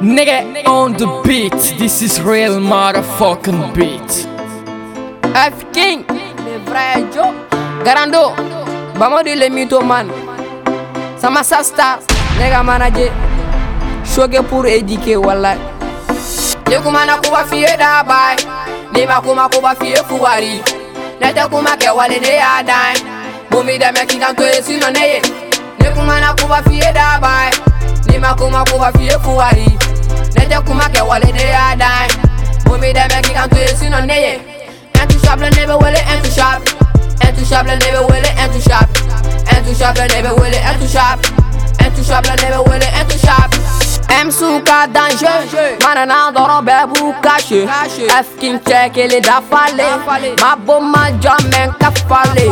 Nigga on the beat, this is real motherfucking beat. F King, le vrai Joe. Garando, vamos de le mito man. Sama sasta, nigga manager. Shoge pour éduquer, wallah. Ne kuma na kuba fiye da bai. Ni ma kuma kuba fiye fuwari. Ne te kuma ke wale ne ya dai. Bumi da me kinga to esi no ne ye. Ne kuma na kuba fiye da bai. Ni ma kuma kuba fiye fuwari. te kuma ke wale de y'a dan ye shop b'i dɛmɛ k'i kan to ye shop ne ye intouchable ne bɛ wele intouchable intouchable shop bɛ wele intouchable intouchable ne bɛ wele intouchable intouchable ne bɛ wele intouchable امسوكا دانجر مرنا ضرب ابو كاشي افكين تاكل دفالي ما بوما جامن كفالي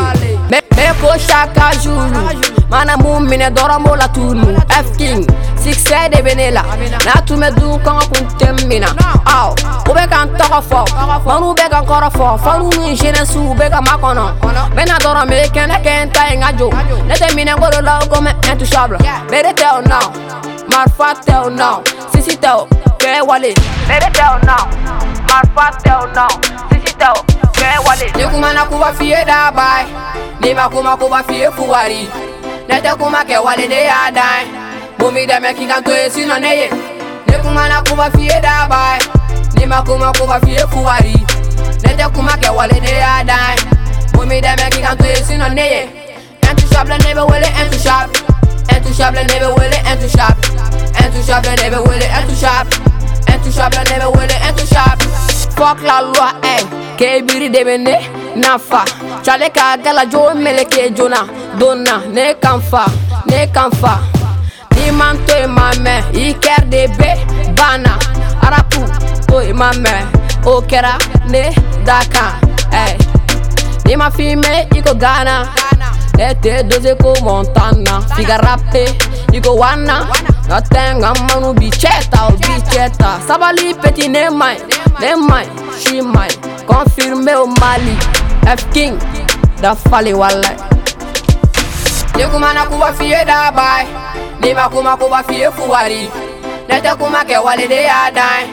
ميكو شاكا جولو مانا مومن ضرب tunu F افكين julu, mana mumine doro mola tunu. F king succès de benela, na tu me du kon kun temmina. Aw, ube kan tɔgɔ fɔ, fanu bɛ kan kɔrɔ fɔ, fanu ni jeunesse bɛ ka makɔnɔ. Bɛna dɔrɔn me kɛnɛ kɛ n ta ye n ka jo, ne tɛ minɛ ngolo la comme intouchable. Bere tɛ o nɔ, marifa tɛ o nɔ, sisi tɛ o, kɛ wale. Bere tɛ o nɔ, marifa tɛ o nɔ, sisi tɛ o, kɛ wale. Ni kuma na kuba fiye da bai, ni ma kuma kuba fiye fuwari. Ne tɛ kuma kɛ wale ne y'a dan ye. Comida me ki kanto e sino neye Ne kuma na kuma fiye da bai Ne ma kuma kuma fiye kuwari Ne te kuma ke wale ne ya dai Comida me ki kanto e sino neye Entu shop le nebe wele entu shop. Entu shop le nebe wele entu shop. Entu shop le nebe wele entu shop. Entu shop le nebe wele entu shop. Fuck la loi eh Kebiri debe ne nafa Chale ka gala jo mele ke jona Donna ne kanfa ne kanfa Iman to de be Bana. Arapu to imame Okera Ne Daka Hey eh. Nima fime Iko E te doze ko Montana. Figa rappe Iko Wana Natenga manu bicetta o bicetta. Sabali peti ne mai Ne mai She mai. Confirme o Mali F-King Da fale walai Yekumana kuwa fiye da bai. Ni ma kuma kuba fiye fuwari. Ne tɛ kuma kɛ wale de y'a ye.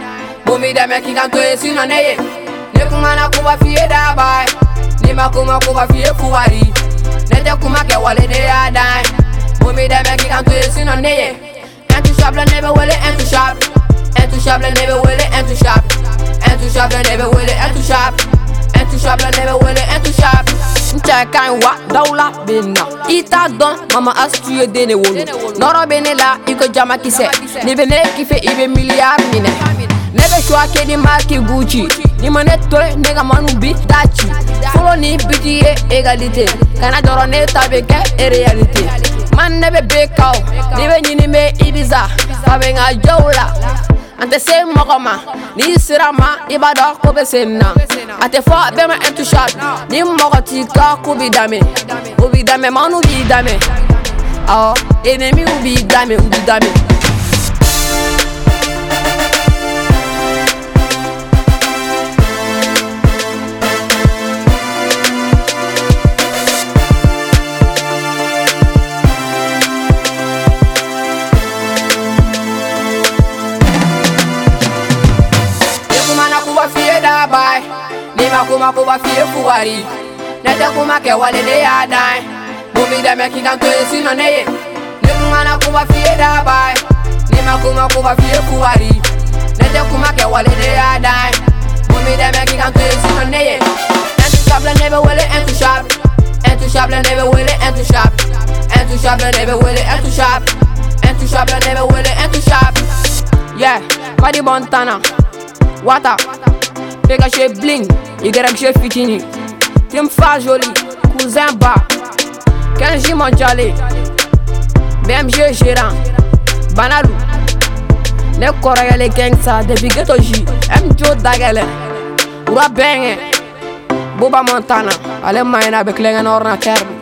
Bumi dɛmɛ k'i kan to ye sinɔ ne kuma na kuba fiye da bai, ni ma kuma kuba fiye fuwari. Ne tɛ kuma kɛ wale de y'a ye. Bumi dɛmɛ k'i kan to ye sinɔ ne ye. Intouchable ne bɛ wele intouchable. Intouchable ne bɛ wele intouchable. Intouchable ne bɛ wele intouchable. Intouchable ne bɛ wele intouchable. N cɛ ka ɲi wa dawula bɛ na. I t'a dɔn mama astu ye den de wolo. Nɔrɔ bɛ ne la i ko jamakisɛ. Ni bɛ ne kife i bɛ miliyari minɛ. Ne bɛ choix kɛ ni marque Gucci. Ni ma ne to ye ne ka manu bi taa ci. Fɔlɔ ni biti ye égalité. Kana dɔrɔn ne ta bɛ kɛ réalité. Man ne bɛ bɛ kaw. Ni bɛ ɲini bɛ Ibiza. Fa bɛ n ka jɔw la. أنت سين مغما ني سرما إبا داكو بسنا أنت فا بما أنت شاد ني مغتي كاكو بدامي وبدامي مانو بدامي أه إنمي وبدامي وبدامي ni ma kuma kuba fiye fuwari. Ne tɛ kuma kɛ wale dan ye. Bumi dɛmɛ k'i kan to ye sinɔ ne ye. Ni na kuba fiye da bai, ni kuma kuba fiye fuwari. Ne tɛ kuma kɛ wale ne y'a dan. Bumi dɛmɛ k'i kan to ye sinɔ ne ye. Intouchable ne bɛ wele intouchable. Intouchable ne bɛ wele intouchable. Intouchable ne bɛ wele intouchable. Intouchable ne bɛ wele intouchable. Yeah, Fadi Montana. Wata, pega chez bling, y chez fitini. Tim fa joli, cousin ba. Kenji Monchale, BMG gérant, Banalu. Ne kɔrɔkɛle gangsta depuis ghetto J, M Jo Dagɛlɛ, Ura Bɛngɛ, Boba Montana, ale maɲina a kulonkɛ ni ordinateur